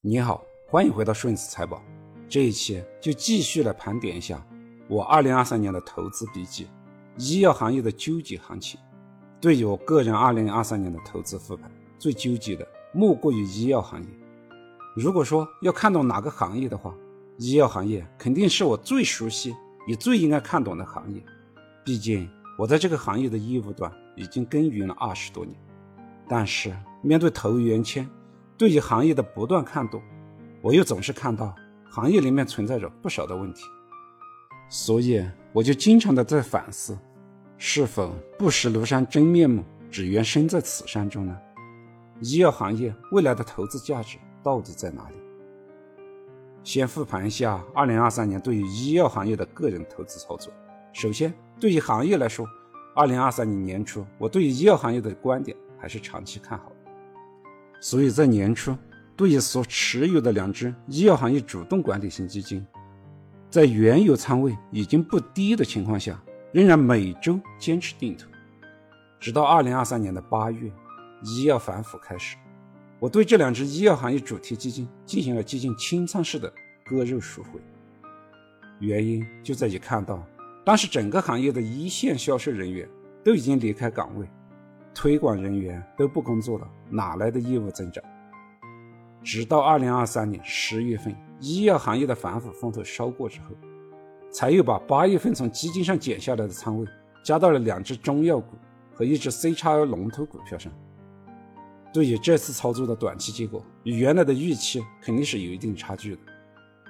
你好，欢迎回到顺子财宝。这一期就继续来盘点一下我2023年的投资笔记——医药行业的纠结行情。对于我个人2023年的投资复盘，最纠结的莫过于医药行业。如果说要看懂哪个行业的话，医药行业肯定是我最熟悉也最应该看懂的行业。毕竟我在这个行业的业务端已经耕耘了二十多年。但是面对投缘签，对于行业的不断看懂，我又总是看到行业里面存在着不少的问题，所以我就经常的在反思，是否不识庐山真面目，只缘身在此山中呢？医药行业未来的投资价值到底在哪里？先复盘一下2023年对于医药行业的个人投资操作。首先，对于行业来说，2023年年初我对于医药行业的观点。还是长期看好，所以在年初，对于所持有的两只医药行业主动管理型基金，在原有仓位已经不低的情况下，仍然每周坚持定投，直到二零二三年的八月，医药反腐开始，我对这两只医药行业主题基金进行了接近清仓式的割肉赎回。原因就在于看到，当时整个行业的一线销售人员都已经离开岗位。推广人员都不工作了，哪来的业务增长？直到二零二三年十月份，医药行业的反腐风头烧过之后，才又把八月份从基金上减下来的仓位加到了两只中药股和一只 C 叉 L 龙头股票上。对于这次操作的短期结果，与原来的预期肯定是有一定差距的。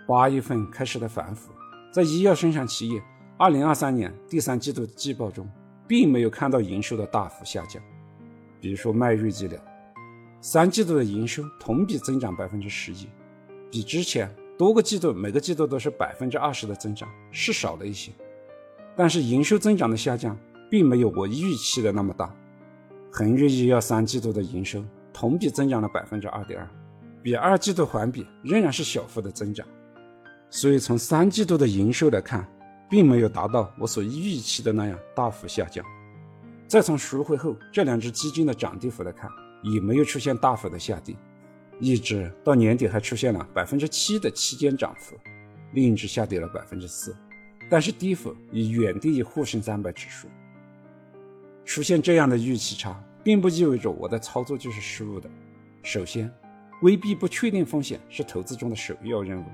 八月份开始的反腐，在医药生产企业二零二三年第三季度季报中，并没有看到营收的大幅下降。比如说迈瑞医疗，三季度的营收同比增长百分之十一，比之前多个季度每个季度都是百分之二十的增长是少了一些，但是营收增长的下降并没有我预期的那么大。恒瑞医药三季度的营收同比增长了百分之二点二，比二季度环比仍然是小幅的增长，所以从三季度的营收来看，并没有达到我所预期的那样大幅下降。再从赎回后这两只基金的涨跌幅来看，也没有出现大幅的下跌，一只到年底还出现了百分之七的期间涨幅，另一只下跌了百分之四，但是跌幅已远低于沪深三百指数。出现这样的预期差，并不意味着我的操作就是失误的。首先，规避不确定风险是投资中的首要任务。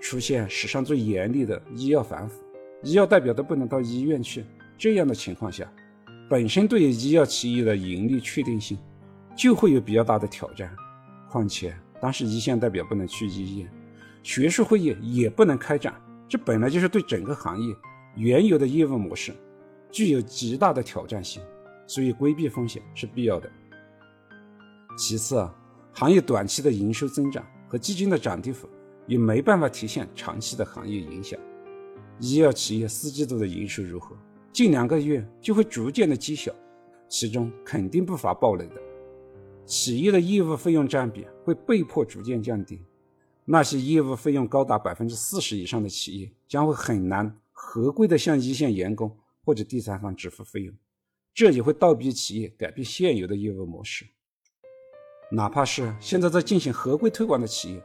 出现史上最严厉的医药反腐，医药代表都不能到医院去，这样的情况下。本身对医药企业的盈利确定性就会有比较大的挑战，况且当时一线代表不能去医院，学术会议也不能开展，这本来就是对整个行业原有的业务模式具有极大的挑战性，所以规避风险是必要的。其次啊，行业短期的营收增长和基金的涨跌幅也没办法体现长期的行业影响。医药企业四季度的营收如何？近两个月就会逐渐的积小，其中肯定不乏暴雷的企业的业务费用占比会被迫逐渐降低，那些业务费用高达百分之四十以上的企业将会很难合规的向一线员工或者第三方支付费用，这也会倒逼企业改变现有的业务模式。哪怕是现在在进行合规推广的企业，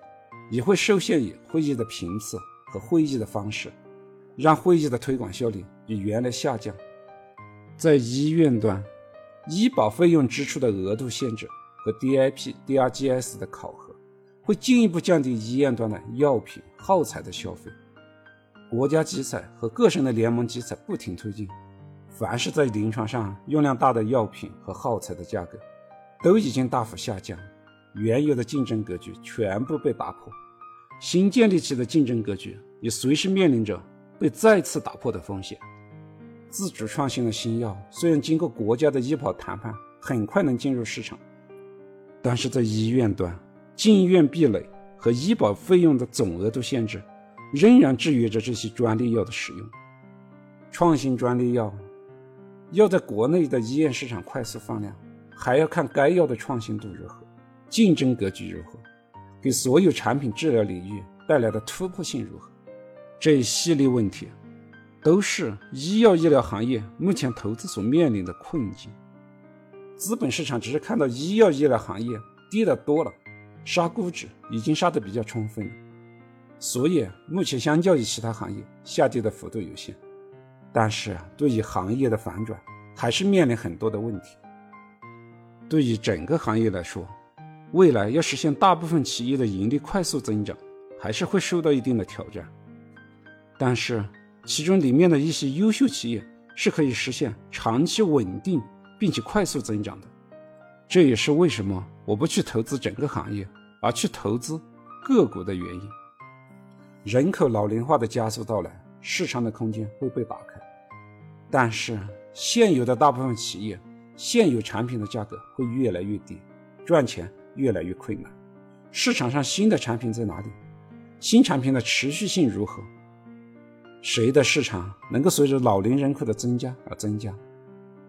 也会受限于会议的频次和会议的方式。让会议的推广效率比原来下降。在医院端，医保费用支出的额度限制和 DIP、DRGs 的考核，会进一步降低医院端的药品耗材的消费。国家集采和各省的联盟集采不停推进，凡是在临床上用量大的药品和耗材的价格，都已经大幅下降，原有的竞争格局全部被打破，新建立起的竞争格局也随时面临着。被再次打破的风险。自主创新的新药虽然经过国家的医保谈判，很快能进入市场，但是在医院端，进院壁垒和医保费用的总额度限制，仍然制约着这些专利药的使用。创新专利药要在国内的医院市场快速放量，还要看该药的创新度如何，竞争格局如何，给所有产品治疗领域带来的突破性如何。这一系列问题，都是医药医疗行业目前投资所面临的困境。资本市场只是看到医药医疗行业跌得多了，杀估值已经杀得比较充分了，所以目前相较于其他行业下跌的幅度有限。但是对于行业的反转，还是面临很多的问题。对于整个行业来说，未来要实现大部分企业的盈利快速增长，还是会受到一定的挑战。但是其中里面的一些优秀企业是可以实现长期稳定并且快速增长的。这也是为什么我不去投资整个行业，而去投资个股的原因。人口老龄化的加速到来，市场的空间会被打开。但是，现有的大部分企业，现有产品的价格会越来越低，赚钱越来越困难。市场上新的产品在哪里？新产品的持续性如何？谁的市场能够随着老龄人口的增加而增加，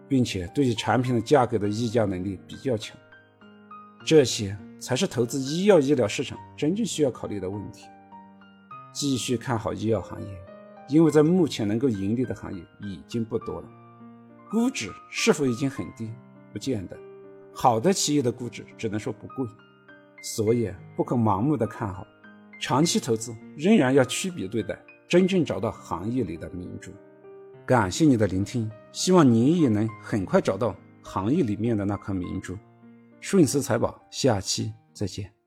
并且对于产品的价格的议价能力比较强？这些才是投资医药医疗市场真正需要考虑的问题。继续看好医药行业。因为在目前能够盈利的行业已经不多了，估值是否已经很低？不见得。好的企业的估值只能说不贵，所以不可盲目的看好。长期投资仍然要区别对待，真正找到行业里的明珠。感谢你的聆听，希望你也能很快找到行业里面的那颗明珠。顺思财宝，下期再见。